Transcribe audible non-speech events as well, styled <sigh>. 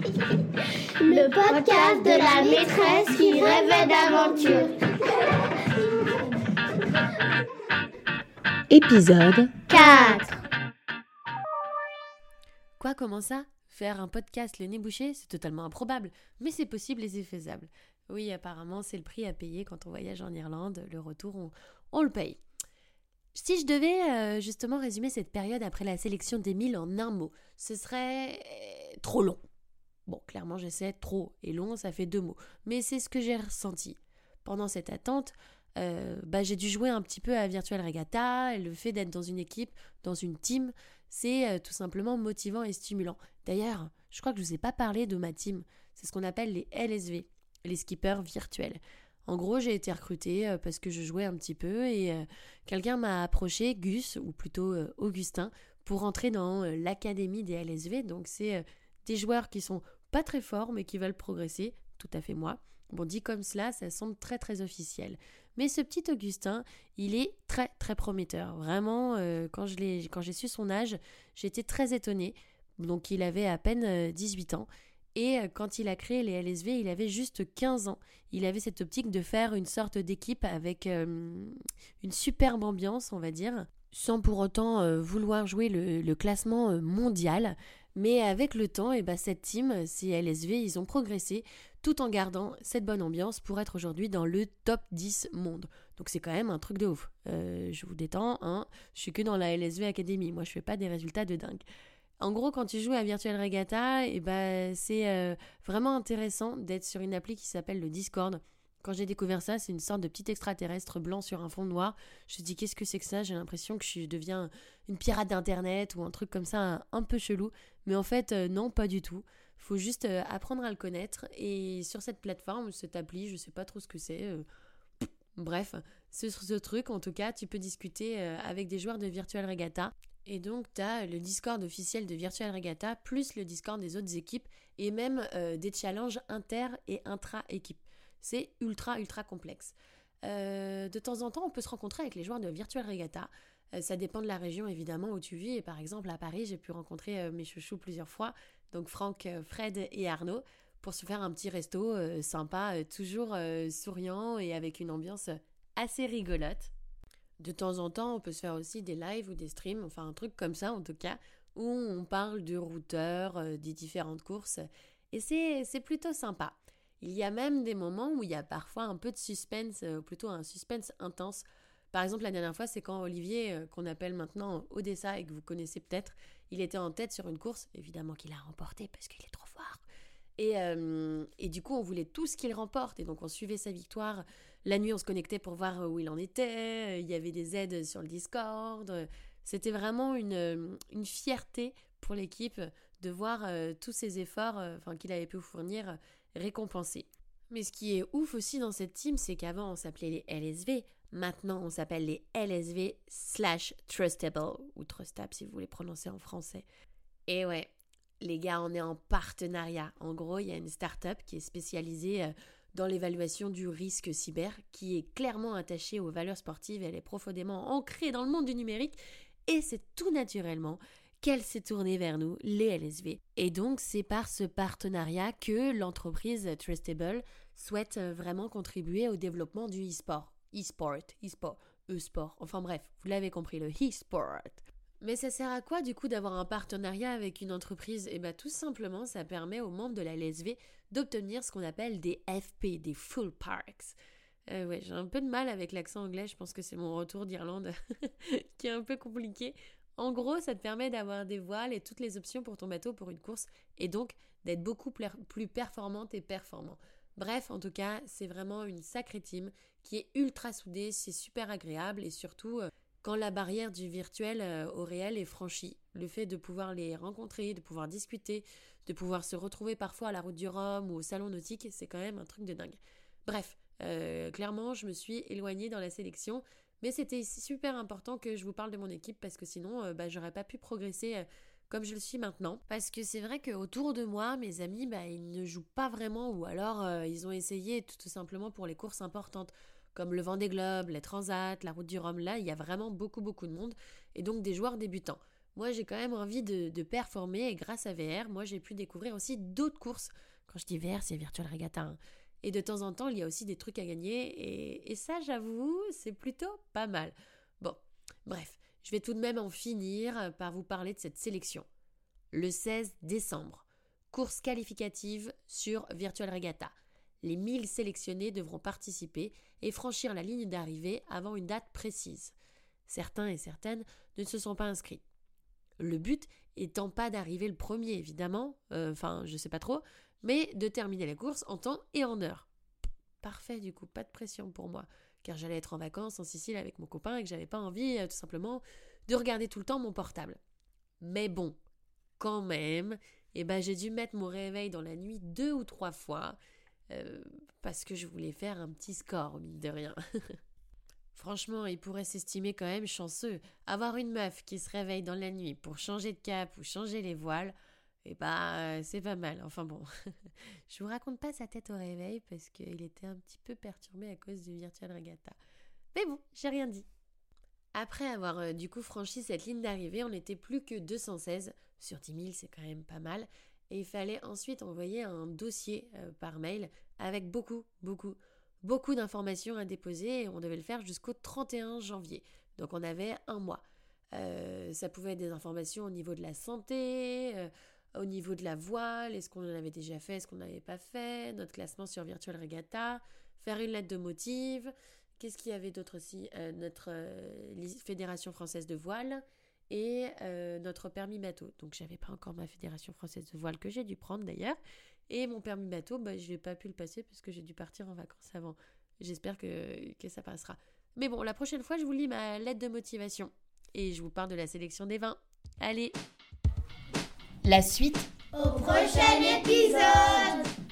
Le podcast de la maîtresse qui rêvait d'aventure. Épisode 4. Quoi, comment ça? Faire un podcast le nez bouché, c'est totalement improbable, mais c'est possible et c'est faisable. Oui, apparemment, c'est le prix à payer quand on voyage en Irlande. Le retour, on, on le paye. Si je devais euh, justement résumer cette période après la sélection d'Emile en un mot, ce serait euh, trop long. Bon, clairement, j'essaie trop et long, ça fait deux mots. Mais c'est ce que j'ai ressenti. Pendant cette attente, euh, bah, j'ai dû jouer un petit peu à Virtual Regatta. Et le fait d'être dans une équipe, dans une team, c'est tout simplement motivant et stimulant. D'ailleurs, je crois que je ne vous ai pas parlé de ma team. C'est ce qu'on appelle les LSV, les skippers virtuels. En gros, j'ai été recrutée euh, parce que je jouais un petit peu et euh, quelqu'un m'a approché, Gus, ou plutôt euh, Augustin, pour entrer dans l'académie des LSV. Donc, c'est des joueurs qui sont pas très forts mais qui veulent progresser, tout à fait moi. Bon, dit comme cela, ça semble très très officiel. Mais ce petit Augustin, il est très très prometteur. Vraiment, quand j'ai su son âge, j'étais très étonnée. Donc, il avait à peine 18 ans. Et euh, quand il a créé les LSV, il avait juste 15 ans. Il avait cette optique de faire une sorte d'équipe avec euh, une superbe ambiance, on va dire, sans pour autant euh, vouloir jouer le, classement mondial. Mais avec le temps, et eh ben, cette team, ces LSV, ils ont progressé tout en gardant cette bonne ambiance pour être aujourd'hui dans le top 10 monde. Donc c'est quand même un truc de ouf. je vous détends, hein, je suis que dans la LSV Academy, moi je fais pas des résultats de dingue. En gros, quand tu joues à Virtual Regatta, et eh ben, c'est euh, vraiment intéressant d'être sur une appli qui s'appelle le Discord. Quand j'ai découvert ça, c'est une sorte de petit extraterrestre blanc sur un fond noir. Je me dis qu'est-ce que c'est que ça? J'ai l'impression que je deviens une pirate d'internet ou un truc comme ça un, peu chelou. Mais en fait, euh, non, pas du tout. Faut juste euh, apprendre à le connaître. Et sur cette plateforme, cette appli, je sais pas trop ce que c'est. bref, sur ce truc, en tout cas, tu peux discuter avec des joueurs de Virtual Regatta et donc, tu as le Discord officiel de Virtual Regatta, plus le Discord des autres équipes, et même euh, des challenges inter- et intra-équipes. C'est ultra, ultra complexe. Euh, de temps en temps, on peut se rencontrer avec les joueurs de Virtual Regatta. Euh, ça dépend de la région, évidemment, où tu vis. Et par exemple, à Paris, j'ai pu rencontrer mes chouchous plusieurs fois, donc Franck, Fred et Arnaud, pour se faire un petit resto sympa, toujours souriant et avec une ambiance assez rigolote. De temps en temps, on peut se faire aussi des lives ou des streams, enfin un truc comme ça en tout cas, où on parle du routeur, euh, des différentes courses. Et c'est plutôt sympa. Il y a même des moments où il y a parfois un peu de suspense, euh, plutôt un suspense intense. Par exemple, la dernière fois, c'est quand Olivier, euh, qu'on appelle maintenant Odessa et que vous connaissez peut-être, il était en tête sur une course. Évidemment qu'il a remporté parce qu'il est trop fort. Et, et, du coup, on voulait tout ce qu'il remporte. Et donc, on suivait sa victoire la nuit, on se connectait pour voir où il en était. Il y avait des aides sur le Discord. C'était vraiment une, fierté pour l'équipe de voir euh, tous ces efforts euh, qu'il avait pu fournir récompensés. Mais ce qui est ouf aussi dans cette team, c'est qu'avant on s'appelait les LSV, maintenant on s'appelle les LSV slash Trustable, ou Trustable si vous voulez prononcer en français. Et ouais, les gars, on est en partenariat. En gros, il y a une start-up qui est spécialisée euh, dans l'évaluation du risque cyber, qui est clairement attachée aux valeurs sportives, elle est profondément ancrée dans le monde du numérique, et c'est tout naturellement qu'elle s'est tournée vers nous, les LSV. Et donc c'est par ce partenariat que l'entreprise Trustable souhaite vraiment contribuer au développement du e-sport. E-sport, e-sport, e-sport, enfin bref, vous l'avez compris, le e-sport. Mais ça sert à quoi du coup d'avoir un partenariat avec une entreprise? Eh bien tout simplement ça permet aux membres de la LSV d'obtenir ce qu'on appelle des FP, des Full Parks. Euh, ouais, j'ai un peu de mal avec l'accent anglais, je pense que c'est mon retour d'Irlande <laughs> qui est un peu compliqué. En gros, ça te permet d'avoir des voiles et toutes les options pour ton bateau pour une course et donc d'être beaucoup plus performante et performant. Bref, en tout cas, c'est vraiment une sacrée team qui est ultra soudée, c'est super agréable et surtout euh, quand la barrière du virtuel euh, au réel est franchie, le fait de pouvoir les rencontrer, de pouvoir discuter, de pouvoir se retrouver parfois à la route du Rhum ou au salon nautique, c'est quand même un truc de dingue. Bref, euh, clairement, je me suis éloignée dans la sélection, mais c'était super important que je vous parle de mon équipe parce que sinon, euh, bah, j'aurais pas pu progresser euh, comme je le suis maintenant. Parce que c'est vrai qu'autour de moi, mes amis, bah, ils ne jouent pas vraiment ou alors ils ont essayé tout simplement pour les courses importantes comme le Vendée Globe, les Transat, la Route du Rhum. Là, il y a vraiment beaucoup beaucoup de monde et donc des joueurs débutants. moi j'ai quand même envie de, performer et grâce à VR, moi j'ai pu découvrir aussi d'autres courses. Quand je dis VR, c'est Virtual Regatta. Hein. Et de temps en temps, il y a aussi des trucs à gagner et, ça, j'avoue, c'est plutôt pas mal. Bon, bref, je vais tout de même en finir par vous parler de cette sélection. Le 16 décembre, course qualificative sur Virtual Regatta. Les 1000 sélectionnés devront participer et franchir la ligne d'arrivée avant une date précise. Certains et certaines ne se sont pas inscrits. Le but étant pas d'arriver le premier, évidemment, euh, enfin, je sais pas trop, mais de terminer la course en temps et en heure. Parfait, du coup, pas de pression pour moi, car j'allais être en vacances en Sicile avec mon copain et que j'avais pas envie, euh, tout simplement, de regarder tout le temps mon portable. Mais bon, quand même, eh ben, j'ai dû mettre mon réveil dans la nuit deux ou trois fois, euh, parce que je voulais faire un petit score, mine de rien. <laughs> Franchement, il pourrait s'estimer quand même chanceux. Avoir une meuf qui se réveille dans la nuit pour changer de cap ou changer les voiles, eh bah, c'est pas mal. Enfin bon, <laughs> je vous raconte pas sa tête au réveil parce qu'il était un petit peu perturbé à cause du Virtual Regatta. Mais bon, j'ai rien dit. Après avoir euh, du coup franchi cette ligne d'arrivée, on n'était plus que 216. Sur 10 000, c'est quand même pas mal. Et il fallait ensuite envoyer un dossier euh, par mail avec beaucoup, beaucoup, beaucoup d'informations à déposer et on devait le faire jusqu'au 31 janvier. Donc on avait un mois. Euh, ça pouvait être des informations au niveau de la santé, euh, au niveau de la voile, est-ce qu'on en avait déjà fait, est-ce qu'on n'avait pas fait, notre classement sur Virtual Regatta, faire une lettre de motive, qu'est-ce qu'il y avait d'autre aussi, euh, notre Fédération française de voile et notre permis bateau. Donc j'avais pas encore ma Fédération française de voile que j'ai dû prendre d'ailleurs. Et mon permis bateau, bah, je n'ai pas pu le passer parce que j'ai dû partir en vacances avant. J'espère que, que ça passera. Mais bon, la prochaine fois, je vous lis ma lettre de motivation. Et je vous parle de la sélection des vins. Allez la suite. Au prochain épisode.